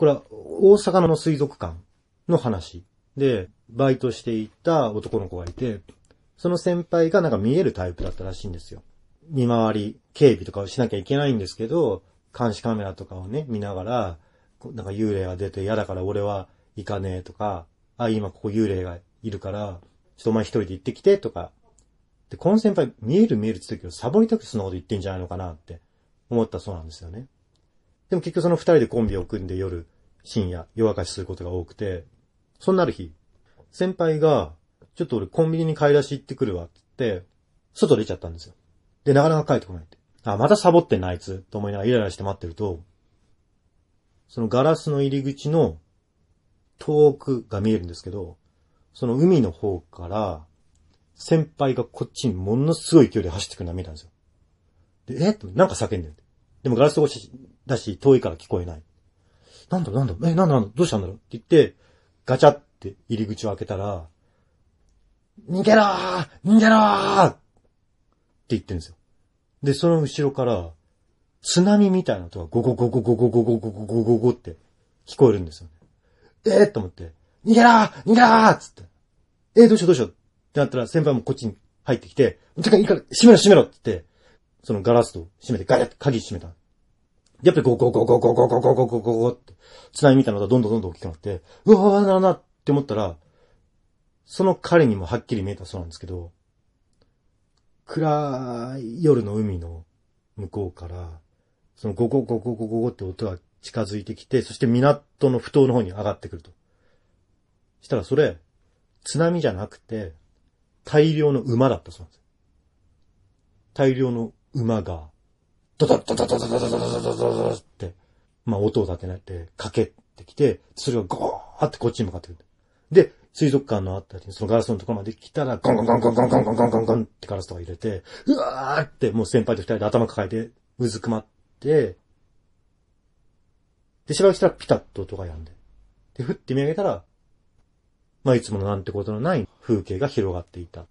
これは大阪の水族館の話で、バイトしていた男の子がいて、その先輩がなんか見えるタイプだったらしいんですよ。見回り、警備とかをしなきゃいけないんですけど、監視カメラとかをね、見ながら、なんか幽霊が出て嫌だから俺は行かねえとか、あ、今ここ幽霊がいるから、ちょっとお前一人で行ってきてとか。で、この先輩見える見えるって言ったけど、サボりたくてそんなこと言ってんじゃないのかなって思ったそうなんですよね。でも結局その二人でコンビを組んで夜、深夜、夜明かしすることが多くて、そんなある日、先輩が、ちょっと俺コンビニに買い出し行ってくるわって言って、外出ちゃったんですよ。で、なかなか帰ってこないって。あ、またサボってんな、あいつ。と思いながらイライラして待ってると、そのガラスの入り口の遠くが見えるんですけど、その海の方から、先輩がこっちにものすごい勢いで走ってくるのが見えたんですよ。で、えなんか叫んでる。でもガラス越しだし、遠いから聞こえない。なんだなんだえ、なんだなんだどうしたんだろう？って言って、ガチャって入り口を開けたら、逃げろー逃げろーって言ってるんですよ。で、その後ろから、津波みたいな音がゴゴゴゴゴゴゴゴゴゴゴゴゴって聞こえるんですよね。えー、と思って、逃げろー逃げろーつって。えー、どうしようどうしようってなったら先輩もこっちに入ってきて、てかいいから閉めろ閉めろって言って、そのガラスと閉めてガヤッと鍵閉めた。やっぱりゴゴゴゴゴゴゴゴゴゴゴゴって、津波みたいなのがどんどんどんどん大きくなって、うわーななって思ったら、その彼にもはっきり見えたそうなんですけど、暗い夜の海の向こうから、そのゴゴゴゴゴゴゴって音が近づいてきて、そして港の埠頭の方に上がってくると。したらそれ、津波じゃなくて、大量の馬だったそうなんです。大量の馬が、ドドドドドドドドドドドドドって、まあ音を立てないってかけてきて、それがゴーってこっちに向かってくる。で、水族館のあったり、そのガラスのところまで来たら、ゴンゴンゴンゴンゴンゴンゴンゴンゴンゴンってガラスとか入れて、うわーってもう先輩と二人で頭抱えて、うずくまって、で、しばらくしたらピタッと音が止んで。で、ふって見上げたら、まあ、いつものなんてことのない風景が広がっていた。